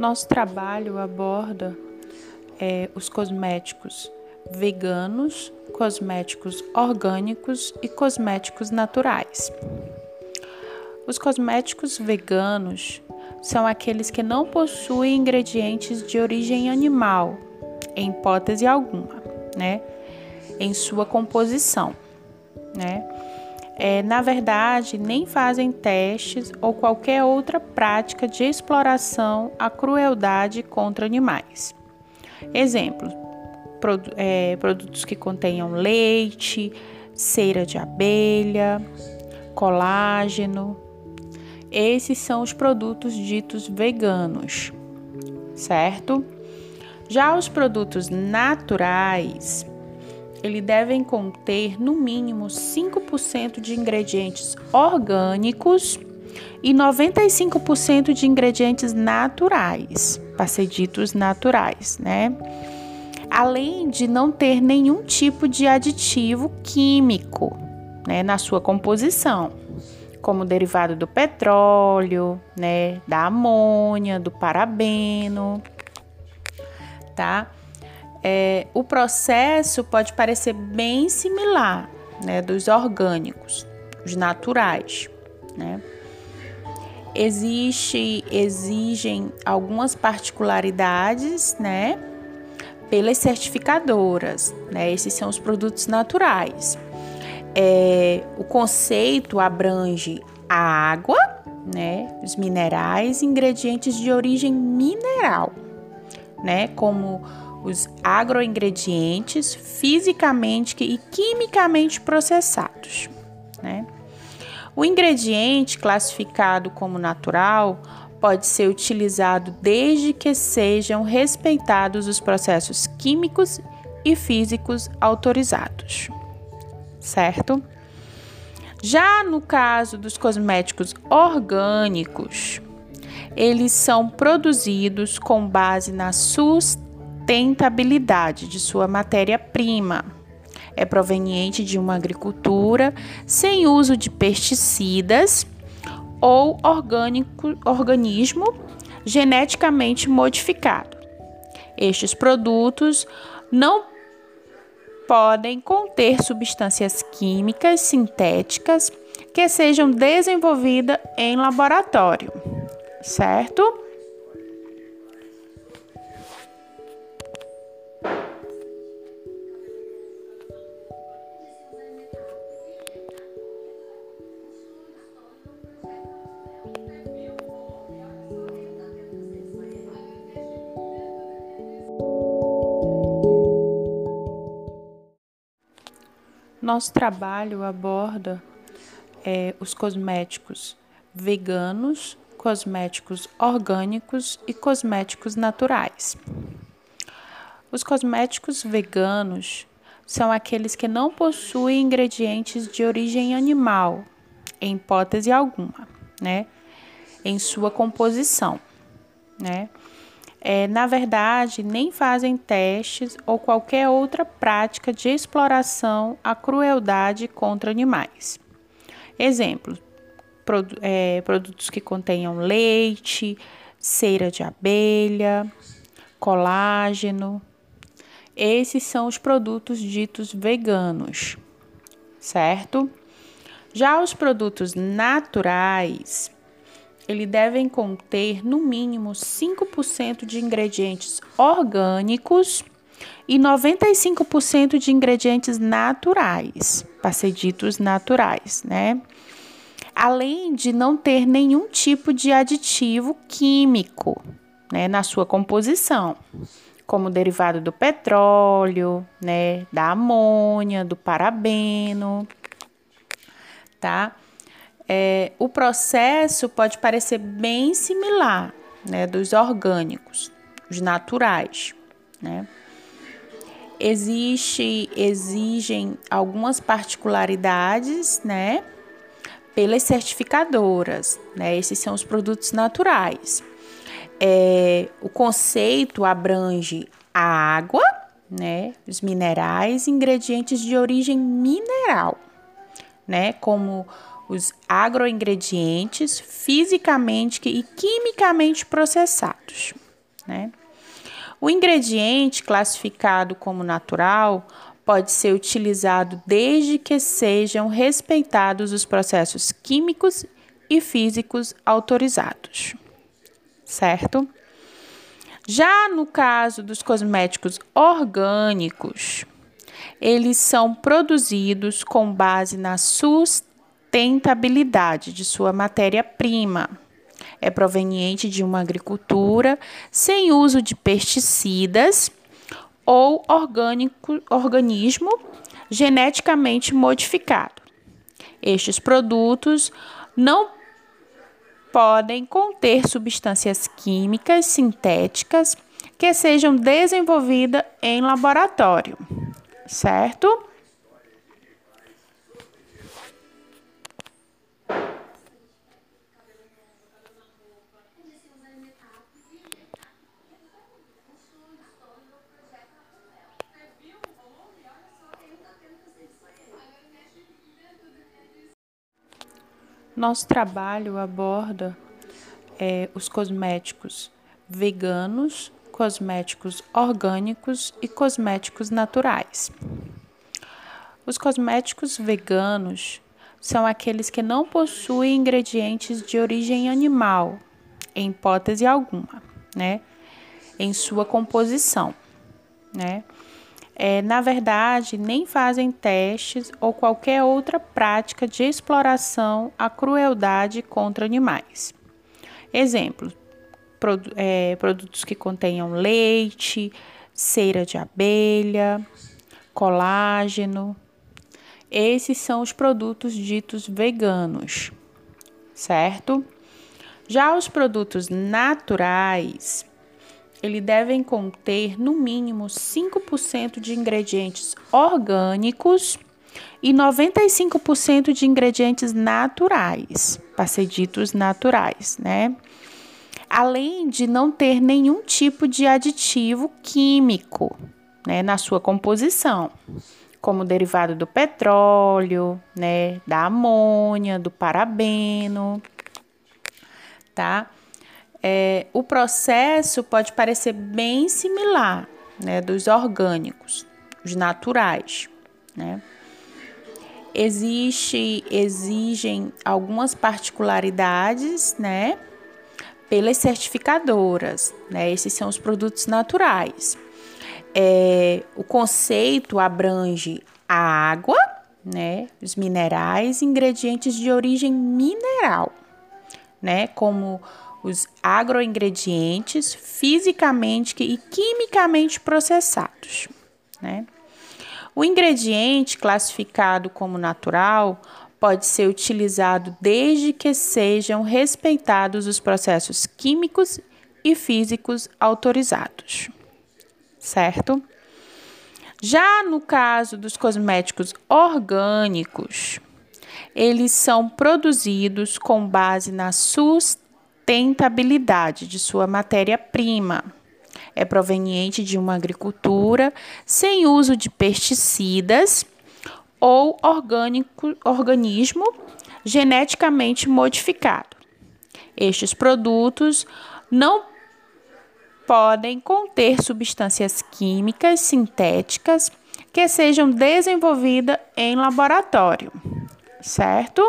Nosso trabalho aborda é, os cosméticos veganos, cosméticos orgânicos e cosméticos naturais. Os cosméticos veganos são aqueles que não possuem ingredientes de origem animal, em hipótese alguma, né? Em sua composição, né? É, na verdade, nem fazem testes ou qualquer outra prática de exploração à crueldade contra animais. Exemplos: produ é, produtos que contenham leite, cera de abelha, colágeno. Esses são os produtos ditos veganos, certo? Já os produtos naturais, eles devem conter no mínimo 5% de ingredientes orgânicos e 95% de ingredientes naturais, para ser ditos naturais, né? além de não ter nenhum tipo de aditivo químico né, na sua composição, como derivado do petróleo, né, da amônia, do parabeno, tá? É, o processo pode parecer bem similar, né, dos orgânicos, os naturais, né? Existe, exigem algumas particularidades, né? pelas certificadoras, né? Esses são os produtos naturais. É, o conceito abrange a água, né? Os minerais, ingredientes de origem mineral, né? Como os agroingredientes fisicamente e quimicamente processados, né? O ingrediente classificado como natural pode ser utilizado desde que sejam respeitados os processos químicos e físicos autorizados. Certo? Já no caso dos cosméticos orgânicos, eles são produzidos com base na sustentabilidade de sua matéria-prima. É proveniente de uma agricultura sem uso de pesticidas ou orgânico, organismo geneticamente modificado. Estes produtos não podem conter substâncias químicas sintéticas que sejam desenvolvidas em laboratório, certo? Nosso trabalho aborda é, os cosméticos veganos, cosméticos orgânicos e cosméticos naturais. Os cosméticos veganos são aqueles que não possuem ingredientes de origem animal, em hipótese alguma, né? Em sua composição, né? É, na verdade, nem fazem testes ou qualquer outra prática de exploração à crueldade contra animais. Exemplo: produ é, produtos que contenham leite, cera de abelha, colágeno. Esses são os produtos ditos veganos, certo? Já os produtos naturais ele devem conter no mínimo 5% de ingredientes orgânicos e 95% de ingredientes naturais, para ser ditos naturais, né? Além de não ter nenhum tipo de aditivo químico, né, na sua composição, como derivado do petróleo, né, da amônia, do parabeno, tá? É, o processo pode parecer bem similar né, dos orgânicos, os naturais. Né? Existe, exigem algumas particularidades né, pelas certificadoras. Né? Esses são os produtos naturais. É, o conceito abrange a água, né, os minerais, ingredientes de origem mineral, né, como os agroingredientes fisicamente e quimicamente processados. né? O ingrediente classificado como natural pode ser utilizado desde que sejam respeitados os processos químicos e físicos autorizados, certo? Já no caso dos cosméticos orgânicos, eles são produzidos com base na sustentabilidade de sua matéria-prima é proveniente de uma agricultura sem uso de pesticidas ou orgânico, organismo geneticamente modificado. Estes produtos não podem conter substâncias químicas sintéticas que sejam desenvolvidas em laboratório, certo? Nosso trabalho aborda é, os cosméticos veganos, cosméticos orgânicos e cosméticos naturais. Os cosméticos veganos são aqueles que não possuem ingredientes de origem animal, em hipótese alguma, né? Em sua composição, né? É, na verdade, nem fazem testes ou qualquer outra prática de exploração à crueldade contra animais. Exemplo: produ é, produtos que contenham leite, cera de abelha, colágeno. Esses são os produtos ditos veganos, certo? Já os produtos naturais ele devem conter no mínimo 5% de ingredientes orgânicos e 95% de ingredientes naturais, para ser ditos naturais, né? Além de não ter nenhum tipo de aditivo químico, né, na sua composição, como derivado do petróleo, né, da amônia, do parabeno, tá? É, o processo pode parecer bem similar né, dos orgânicos, os naturais. Né? Existe, exigem algumas particularidades né, pelas certificadoras. Né? Esses são os produtos naturais. É, o conceito abrange a água, né, os minerais, ingredientes de origem mineral, né, como os agroingredientes fisicamente e quimicamente processados. Né? O ingrediente classificado como natural pode ser utilizado desde que sejam respeitados os processos químicos e físicos autorizados. Certo? Já no caso dos cosméticos orgânicos, eles são produzidos com base na sustentabilidade sustentabilidade de sua matéria-prima. É proveniente de uma agricultura sem uso de pesticidas ou orgânico, organismo geneticamente modificado. Estes produtos não podem conter substâncias químicas sintéticas que sejam desenvolvidas em laboratório, certo?